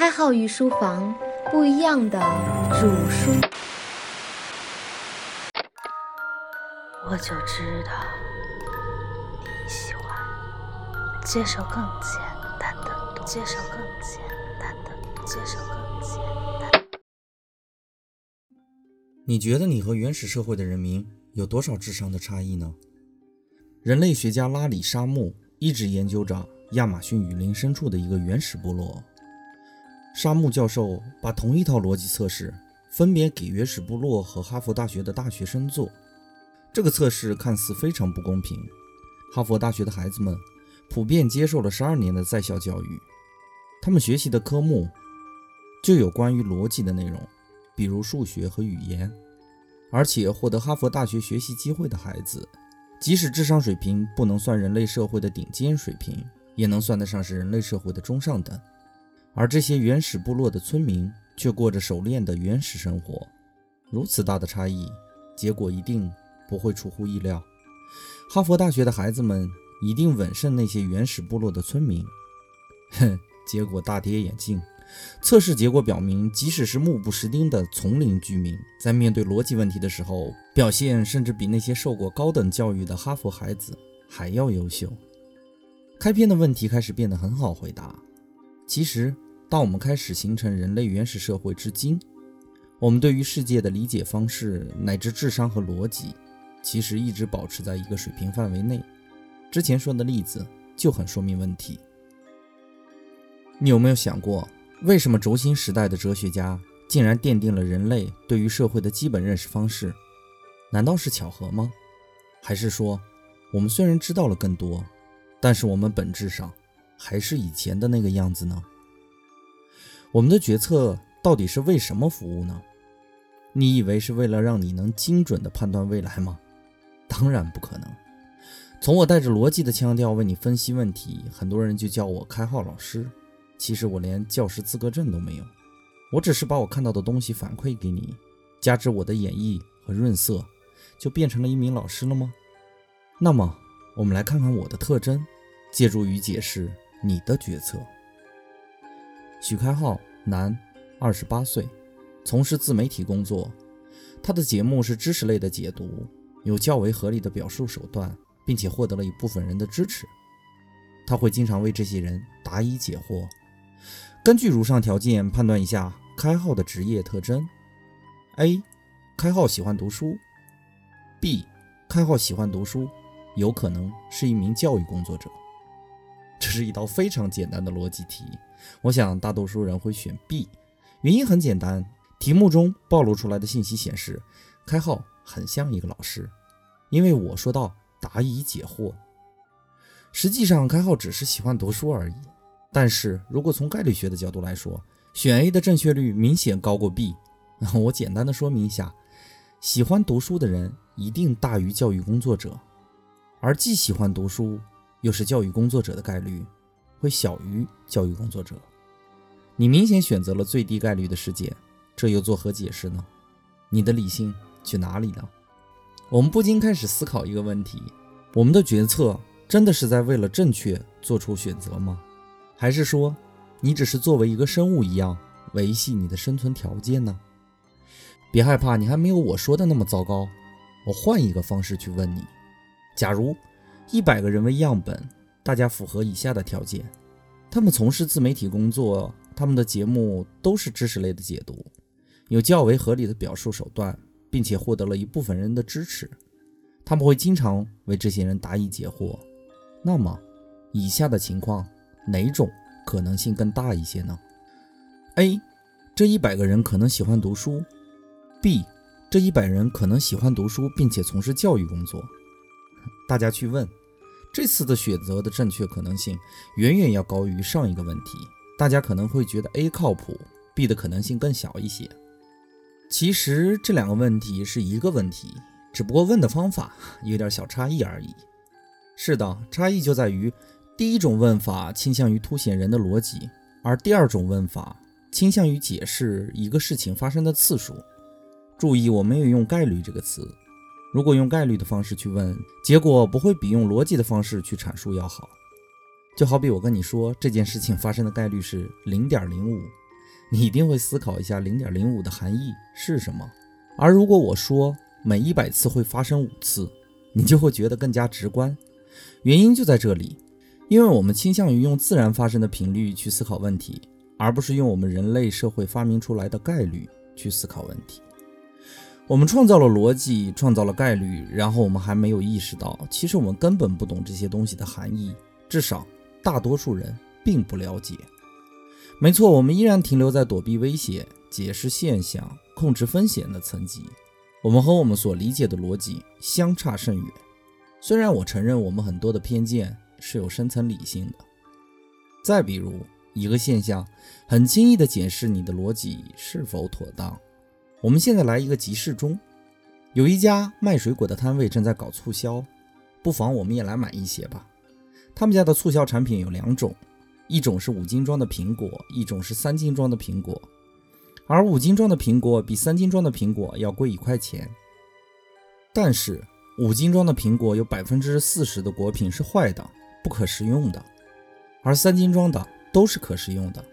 开号与书房不一样的主书，我就知道你喜欢接受更简单的，接受更简单的，接受更简单。你觉得你和原始社会的人民有多少智商的差异呢？人类学家拉里·沙木一直研究着亚马逊雨林深处的一个原始部落。沙木教授把同一套逻辑测试分别给原始部落和哈佛大学的大学生做。这个测试看似非常不公平。哈佛大学的孩子们普遍接受了十二年的在校教育，他们学习的科目就有关于逻辑的内容，比如数学和语言。而且获得哈佛大学学习机会的孩子，即使智商水平不能算人类社会的顶尖水平，也能算得上是人类社会的中上等。而这些原始部落的村民却过着熟练的原始生活，如此大的差异，结果一定不会出乎意料。哈佛大学的孩子们一定稳胜那些原始部落的村民。哼，结果大跌眼镜。测试结果表明，即使是目不识丁的丛林居民，在面对逻辑问题的时候，表现甚至比那些受过高等教育的哈佛孩子还要优秀。开篇的问题开始变得很好回答。其实，当我们开始形成人类原始社会至今，我们对于世界的理解方式乃至智商和逻辑，其实一直保持在一个水平范围内。之前说的例子就很说明问题。你有没有想过，为什么轴心时代的哲学家竟然奠定了人类对于社会的基本认识方式？难道是巧合吗？还是说，我们虽然知道了更多，但是我们本质上……还是以前的那个样子呢？我们的决策到底是为什么服务呢？你以为是为了让你能精准地判断未来吗？当然不可能。从我带着逻辑的腔调为你分析问题，很多人就叫我开号老师。其实我连教师资格证都没有，我只是把我看到的东西反馈给你，加之我的演绎和润色，就变成了一名老师了吗？那么，我们来看看我的特征，借助于解释。你的决策。许开浩，男，二十八岁，从事自媒体工作。他的节目是知识类的解读，有较为合理的表述手段，并且获得了一部分人的支持。他会经常为这些人答疑解惑。根据如上条件判断一下开号的职业特征：A. 开号喜欢读书；B. 开号喜欢读书，有可能是一名教育工作者。这是一道非常简单的逻辑题，我想大多数人会选 B，原因很简单，题目中暴露出来的信息显示，开号很像一个老师，因为我说到答疑解惑，实际上开号只是喜欢读书而已。但是如果从概率学的角度来说，选 A 的正确率明显高过 B。我简单的说明一下，喜欢读书的人一定大于教育工作者，而既喜欢读书。又是教育工作者的概率会小于教育工作者，你明显选择了最低概率的事件，这又作何解释呢？你的理性去哪里了？我们不禁开始思考一个问题：我们的决策真的是在为了正确做出选择吗？还是说你只是作为一个生物一样维系你的生存条件呢？别害怕，你还没有我说的那么糟糕。我换一个方式去问你：假如。一百个人为样本，大家符合以下的条件：他们从事自媒体工作，他们的节目都是知识类的解读，有较为合理的表述手段，并且获得了一部分人的支持。他们会经常为这些人答疑解惑。那么，以下的情况哪种可能性更大一些呢？A. 这一百个人可能喜欢读书；B. 这一百人可能喜欢读书，并且从事教育工作。大家去问。这次的选择的正确可能性远远要高于上一个问题。大家可能会觉得 A 靠谱，B 的可能性更小一些。其实这两个问题是一个问题，只不过问的方法 有点小差异而已。是的，差异就在于第一种问法倾向于凸显人的逻辑，而第二种问法倾向于解释一个事情发生的次数。注意，我没有用概率这个词。如果用概率的方式去问，结果不会比用逻辑的方式去阐述要好。就好比我跟你说这件事情发生的概率是零点零五，你一定会思考一下零点零五的含义是什么。而如果我说每一百次会发生五次，你就会觉得更加直观。原因就在这里，因为我们倾向于用自然发生的频率去思考问题，而不是用我们人类社会发明出来的概率去思考问题。我们创造了逻辑，创造了概率，然后我们还没有意识到，其实我们根本不懂这些东西的含义，至少大多数人并不了解。没错，我们依然停留在躲避威胁、解释现象、控制风险的层级，我们和我们所理解的逻辑相差甚远。虽然我承认我们很多的偏见是有深层理性的。再比如，一个现象很轻易地检视你的逻辑是否妥当。我们现在来一个集市中，有一家卖水果的摊位正在搞促销，不妨我们也来买一些吧。他们家的促销产品有两种。一种是五斤装的苹果，一种是三斤装的苹果，而五斤装的苹果比三斤装的苹果要贵一块钱。但是五斤装的苹果有百分之四十的果品是坏的，不可食用的，而三斤装的都是可食用的。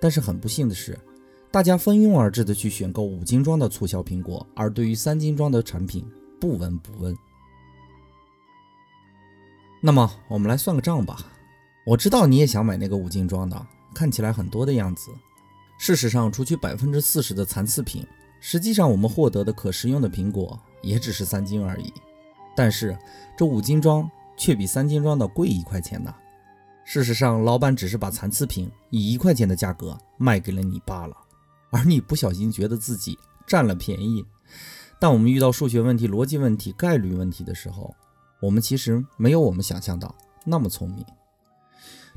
但是很不幸的是，大家蜂拥而至的去选购五斤装的促销苹果，而对于三斤装的产品不闻不问。那么我们来算个账吧。我知道你也想买那个五斤装的，看起来很多的样子。事实上，除去百分之四十的残次品，实际上我们获得的可食用的苹果也只是三斤而已。但是这五斤装却比三斤装的贵一块钱呢。事实上，老板只是把残次品以一块钱的价格卖给了你罢了，而你不小心觉得自己占了便宜。但我们遇到数学问题、逻辑问题、概率问题的时候，我们其实没有我们想象的那么聪明。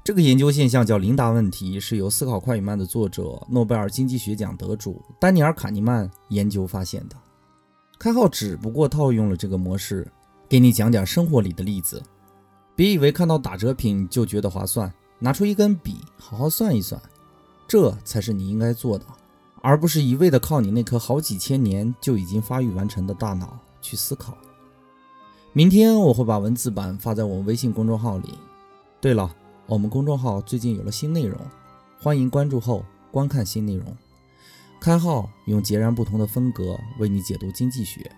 这个研究现象叫琳达问题，是由《思考快与慢》的作者、诺贝尔经济学奖得主丹尼尔·卡尼曼研究发现的。开号只不过套用了这个模式，给你讲点生活里的例子。别以为看到打折品就觉得划算，拿出一根笔，好好算一算，这才是你应该做的，而不是一味的靠你那颗好几千年就已经发育完成的大脑去思考。明天我会把文字版发在我们微信公众号里。对了。我们公众号最近有了新内容，欢迎关注后观看新内容。开号用截然不同的风格为你解读经济学。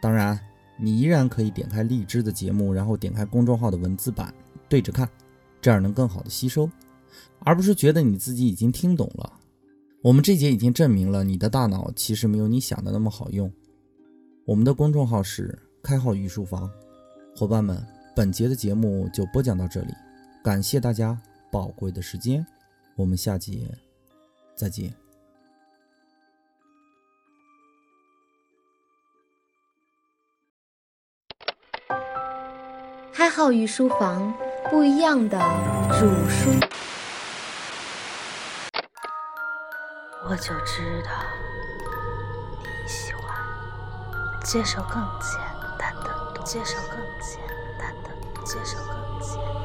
当然，你依然可以点开荔枝的节目，然后点开公众号的文字版对着看，这样能更好的吸收，而不是觉得你自己已经听懂了。我们这节已经证明了你的大脑其实没有你想的那么好用。我们的公众号是开号御书房，伙伴们，本节的节目就播讲到这里。感谢大家宝贵的时间，我们下节再见。开号御书房不一样的主书，我就知道你喜欢接受更简单的，接受更简单的，接受更简。